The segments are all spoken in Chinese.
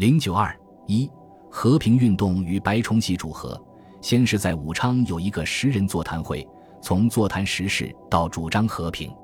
零九二一和平运动与白崇禧主和，先是在武昌有一个十人座谈会，从座谈时事到主张和平，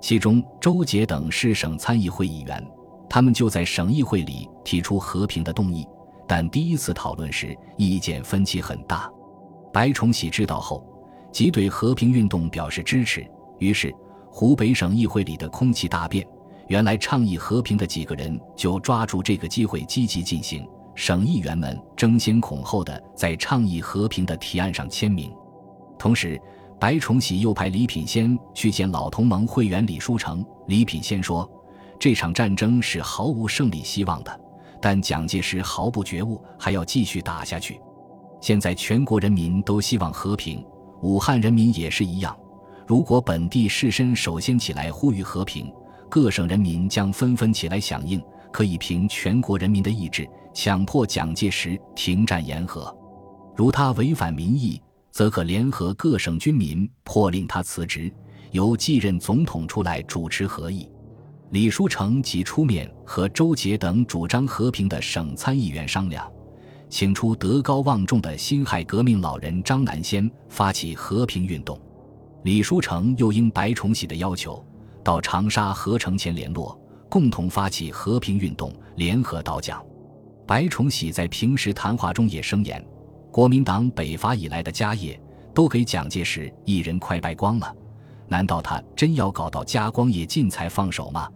其中周杰等是省参议会议员，他们就在省议会里提出和平的动议，但第一次讨论时意见分歧很大。白崇禧知道后，即对和平运动表示支持，于是湖北省议会里的空气大变。原来倡议和平的几个人就抓住这个机会积极进行，省议员们争先恐后的在倡议和平的提案上签名。同时，白崇禧又派李品仙去见老同盟会员李书成。李品仙说：“这场战争是毫无胜利希望的，但蒋介石毫不觉悟，还要继续打下去。现在全国人民都希望和平，武汉人民也是一样。如果本地士绅首先起来呼吁和平，各省人民将纷纷起来响应，可以凭全国人民的意志强迫蒋介石停战言和。如他违反民意，则可联合各省军民迫令他辞职，由继任总统出来主持和议。李书成即出面和周杰等主张和平的省参议员商量，请出德高望重的辛亥革命老人张南先发起和平运动。李书成又应白崇禧的要求。到长沙合成前联络，共同发起和平运动，联合倒蒋。白崇禧在平时谈话中也声言：国民党北伐以来的家业，都给蒋介石一人快败光了，难道他真要搞到家光业尽才放手吗？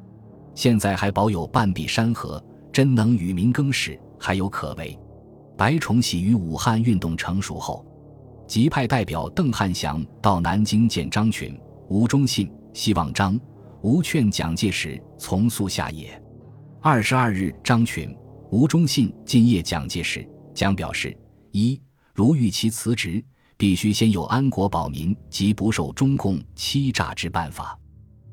现在还保有半壁山河，真能与民更始，还有可为。白崇禧于武汉运动成熟后，即派代表邓汉祥到南京见张群、吴忠信，希望张。吴劝蒋介石从速下野。二十二日，张群、吴忠信进谒蒋介石。蒋表示：一，如欲其辞职，必须先有安国保民及不受中共欺诈之办法；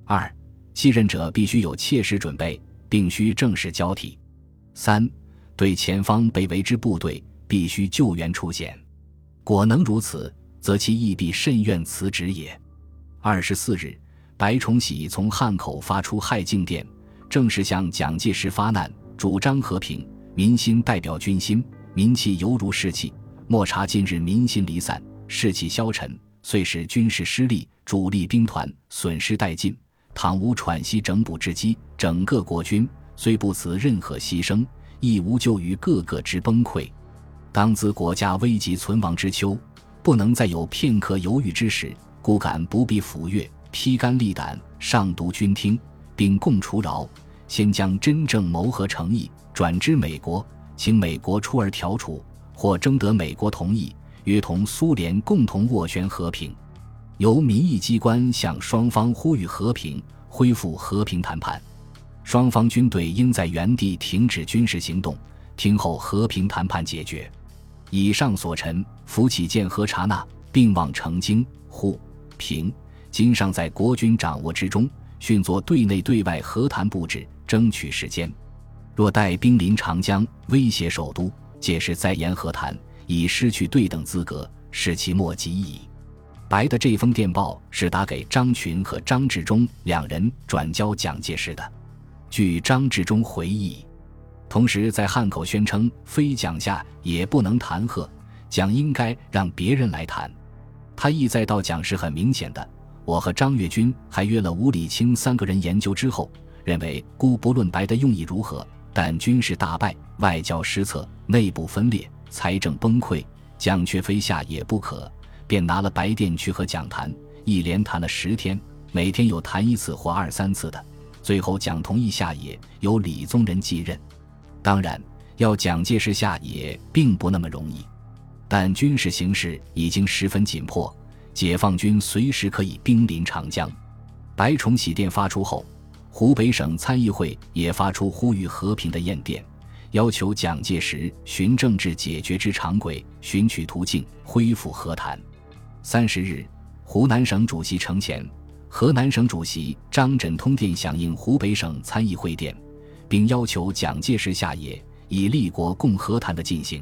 二，继任者必须有切实准备，并需正式交替；三，对前方被围之部队，必须救援出险。果能如此，则其亦必甚愿辞职也。二十四日。白崇禧从汉口发出害敬电，正式向蒋介石发难，主张和平。民心代表军心，民气犹如士气。莫察近日民心离散，士气消沉，遂使军事失利，主力兵团损失殆尽。倘无喘息整补之机，整个国军虽不辞任何牺牲，亦无救于各个之崩溃。当兹国家危急存亡之秋，不能再有片刻犹豫之时，故敢不必抚越。披肝沥胆上读军听，并共除饶，先将真正谋和诚意转知美国，请美国出而调处，或征得美国同意，约同苏联共同斡旋和平。由民意机关向双方呼吁和平，恢复和平谈判。双方军队应在原地停止军事行动，听候和平谈判解决。以上所陈，扶起建和察纳，并望成京、沪、平。今尚在国军掌握之中，训作对内对外和谈布置，争取时间。若待兵临长江，威胁首都，届时再言和谈，已失去对等资格，使其莫及矣。白的这封电报是打给张群和张治中两人转交蒋介石的。据张治中回忆，同时在汉口宣称，非蒋下也不能谈和，蒋应该让别人来谈。他意在到蒋是很明显的。我和张月军还约了吴礼清三个人研究之后，认为姑不论白的用意如何，但军事大败，外交失策，内部分裂，财政崩溃，蒋却非下野不可，便拿了白电去和蒋谈，一连谈了十天，每天有谈一次或二三次的，最后蒋同意下野，由李宗仁继任。当然，要蒋介石下野并不那么容易，但军事形势已经十分紧迫。解放军随时可以兵临长江。白崇禧电发出后，湖北省参议会也发出呼吁和平的唁电，要求蒋介石循政治解决之常轨，寻取途径恢复和谈。三十日，湖南省主席程潜、河南省主席张轸通电响应湖北省参议会电，并要求蒋介石下野，以立国共和谈的进行。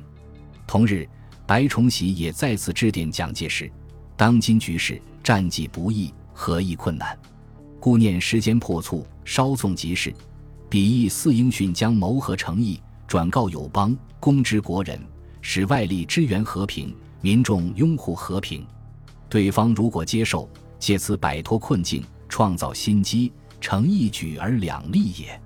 同日，白崇禧也再次致电蒋介石。当今局势战绩不易，何亦困难？故念时间迫促，稍纵即逝。彼亦似应迅将谋和诚意转告友邦，公之国人，使外力支援和平，民众拥护和平。对方如果接受，借此摆脱困境，创造新机，成一举而两利也。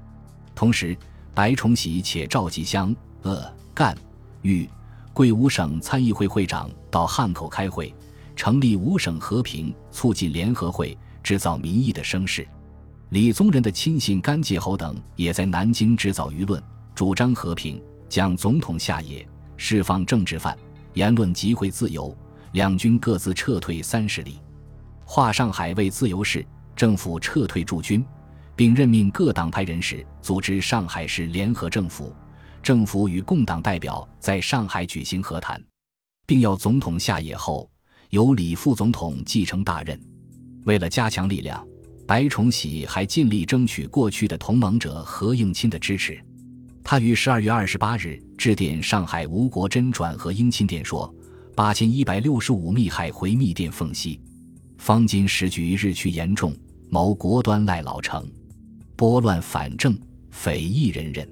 同时，白崇禧且召集湘鄂赣豫贵五省参议会会长到汉口开会，成立五省和平促进联合会，制造民意的声势。李宗仁的亲信甘介侯等也在南京制造舆论，主张和平，将总统下野，释放政治犯，言论集会自由。两军各自撤退三十里，划上海为自由市，政府撤退驻军，并任命各党派人士组织上海市联合政府。政府与共党代表在上海举行和谈，并要总统下野后由李副总统继承大任。为了加强力量，白崇禧还尽力争取过去的同盟者何应钦的支持。他于十二月二十八日致电上海吴国桢转和应钦电说。八千一百六十五密害回密电奉息，方今时局日趋严重，谋国端赖老成，拨乱反正，匪夷人人，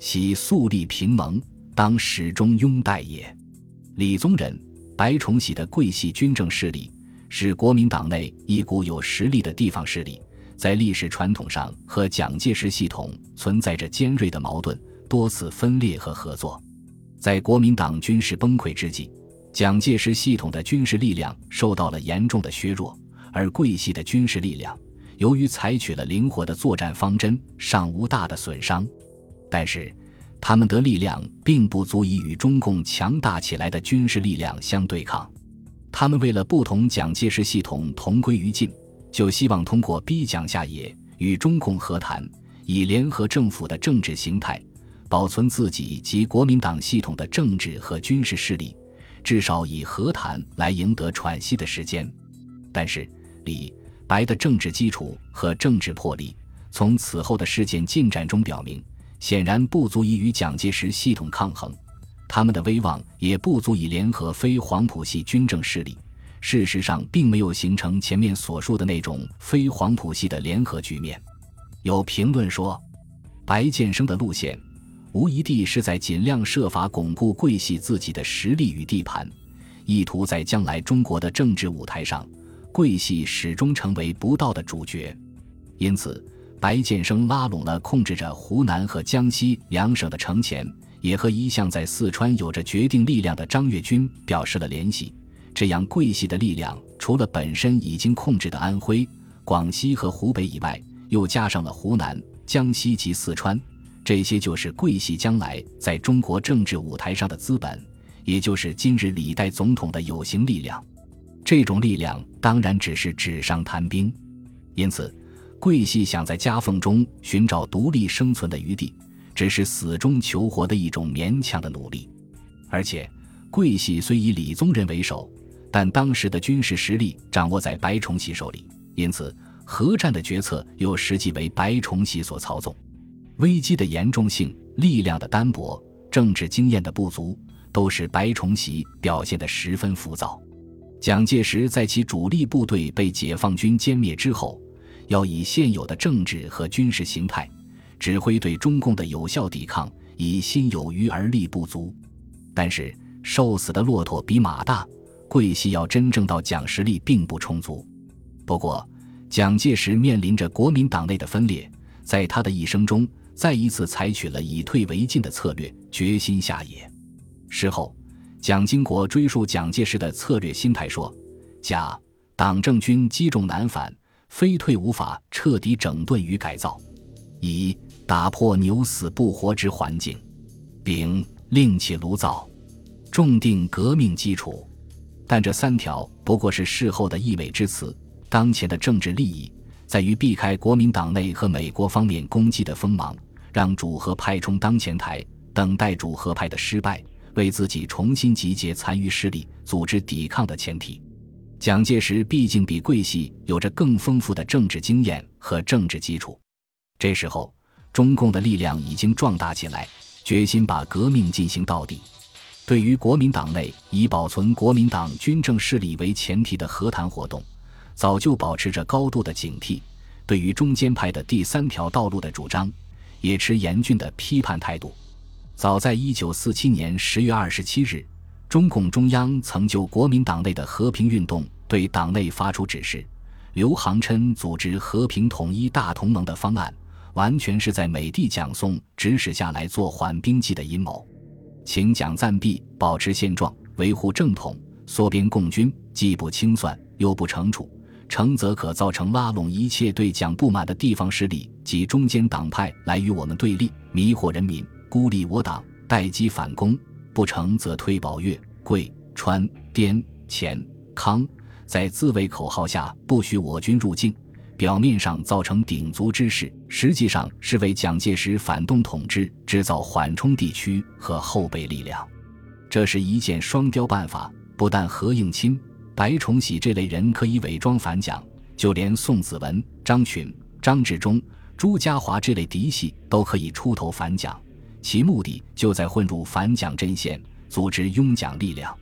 喜肃立平盟，当始终拥戴也。李宗仁、白崇禧的桂系军政势力，是国民党内一股有实力的地方势力，在历史传统上和蒋介石系统存在着尖锐的矛盾，多次分裂和合作。在国民党军事崩溃之际。蒋介石系统的军事力量受到了严重的削弱，而桂系的军事力量由于采取了灵活的作战方针，尚无大的损伤。但是，他们的力量并不足以与中共强大起来的军事力量相对抗。他们为了不同蒋介石系统同归于尽，就希望通过逼蒋下野与中共和谈，以联合政府的政治形态，保存自己及国民党系统的政治和军事势力。至少以和谈来赢得喘息的时间，但是李白的政治基础和政治魄力，从此后的事件进展中表明，显然不足以与蒋介石系统抗衡。他们的威望也不足以联合非黄埔系军政势力。事实上，并没有形成前面所述的那种非黄埔系的联合局面。有评论说，白建生的路线。无疑地是在尽量设法巩固桂系自己的实力与地盘，意图在将来中国的政治舞台上，桂系始终成为不到的主角。因此，白建生拉拢了控制着湖南和江西两省的程潜，也和一向在四川有着决定力量的张跃军表示了联系。这样，桂系的力量除了本身已经控制的安徽、广西和湖北以外，又加上了湖南、江西及四川。这些就是桂系将来在中国政治舞台上的资本，也就是今日李代总统的有形力量。这种力量当然只是纸上谈兵，因此，桂系想在夹缝中寻找独立生存的余地，只是死中求活的一种勉强的努力。而且，桂系虽以李宗仁为首，但当时的军事实力掌握在白崇禧手里，因此，核战的决策又实际为白崇禧所操纵。危机的严重性、力量的单薄、政治经验的不足，都使白崇禧表现得十分浮躁。蒋介石在其主力部队被解放军歼灭之后，要以现有的政治和军事形态指挥对中共的有效抵抗，以心有余而力不足。但是，瘦死的骆驼比马大，桂系要真正到蒋实力并不充足。不过，蒋介石面临着国民党内的分裂，在他的一生中。再一次采取了以退为进的策略，决心下野。事后，蒋经国追溯蒋介石的策略心态说：“甲党政军积重难返，非退无法彻底整顿与改造；乙打破牛死不活之环境；丙另起炉灶，重定革命基础。”但这三条不过是事后的溢美之词。当前的政治利益。在于避开国民党内和美国方面攻击的锋芒，让主和派充当前台，等待主和派的失败，为自己重新集结残余势力，组织抵抗的前提。蒋介石毕竟比桂系有着更丰富的政治经验和政治基础。这时候，中共的力量已经壮大起来，决心把革命进行到底。对于国民党内以保存国民党军政势力为前提的和谈活动。早就保持着高度的警惕，对于中间派的第三条道路的主张，也持严峻的批判态度。早在一九四七年十月二十七日，中共中央曾就国民党内的和平运动对党内发出指示：刘航琛组织和平统一大同盟的方案，完全是在美帝蒋宋指使下来做缓兵计的阴谋。请蒋暂避，保持现状，维护正统，缩编共军，既不清算，又不惩处。成则可造成拉拢一切对蒋不满的地方势力及中间党派来与我们对立，迷惑人民，孤立我党，待机反攻；不成则推保粤、桂、川、滇、黔、康，在自卫口号下不许我军入境。表面上造成鼎足之势，实际上是为蒋介石反动统治制造缓冲地区和后备力量。这是一箭双雕办法，不但何应钦。白崇禧这类人可以伪装反蒋，就连宋子文、张群、张治中、朱家骅这类嫡系都可以出头反蒋，其目的就在混入反蒋阵线，组织拥蒋力量。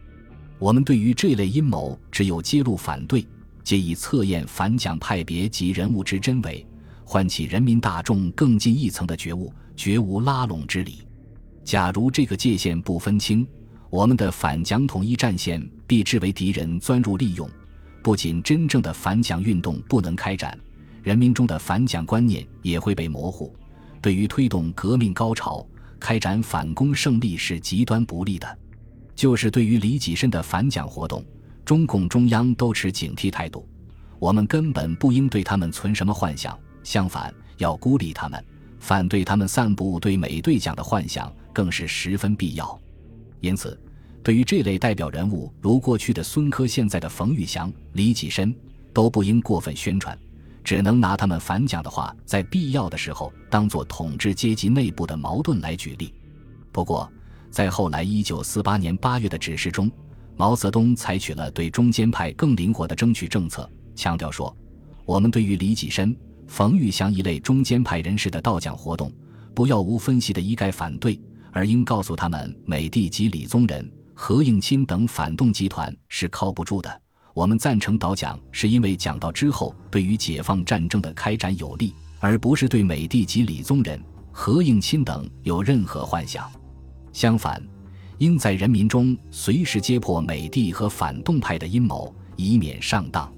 我们对于这类阴谋，只有揭露反对，借以测验反蒋派别及人物之真伪，唤起人民大众更进一层的觉悟，绝无拉拢之理。假如这个界限不分清，我们的反蒋统一战线。必致为敌人钻入利用，不仅真正的反蒋运动不能开展，人民中的反蒋观念也会被模糊，对于推动革命高潮、开展反攻胜利是极端不利的。就是对于李济深的反蒋活动，中共中央都持警惕态度。我们根本不应对他们存什么幻想，相反要孤立他们，反对他们散布对美对蒋的幻想，更是十分必要。因此。对于这类代表人物，如过去的孙科、现在的冯玉祥、李济深，都不应过分宣传，只能拿他们反蒋的话，在必要的时候当做统治阶级内部的矛盾来举例。不过，在后来一九四八年八月的指示中，毛泽东采取了对中间派更灵活的争取政策，强调说：“我们对于李济深、冯玉祥一类中间派人士的倒蒋活动，不要无分析的一概反对，而应告诉他们，美帝及李宗仁。”何应钦等反动集团是靠不住的。我们赞成倒蒋，是因为讲到之后对于解放战争的开展有利，而不是对美帝及李宗仁、何应钦等有任何幻想。相反，应在人民中随时揭破美帝和反动派的阴谋，以免上当。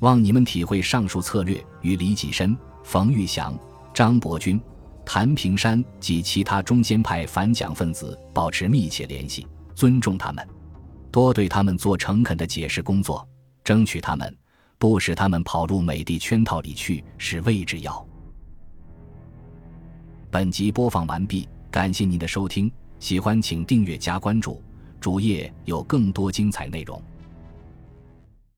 望你们体会上述策略，与李济深、冯玉祥、张伯钧、谭平山及其他中间派反蒋分子保持密切联系。尊重他们，多对他们做诚恳的解释工作，争取他们，不使他们跑入美帝圈套里去是位之要。本集播放完毕，感谢您的收听，喜欢请订阅加关注，主页有更多精彩内容。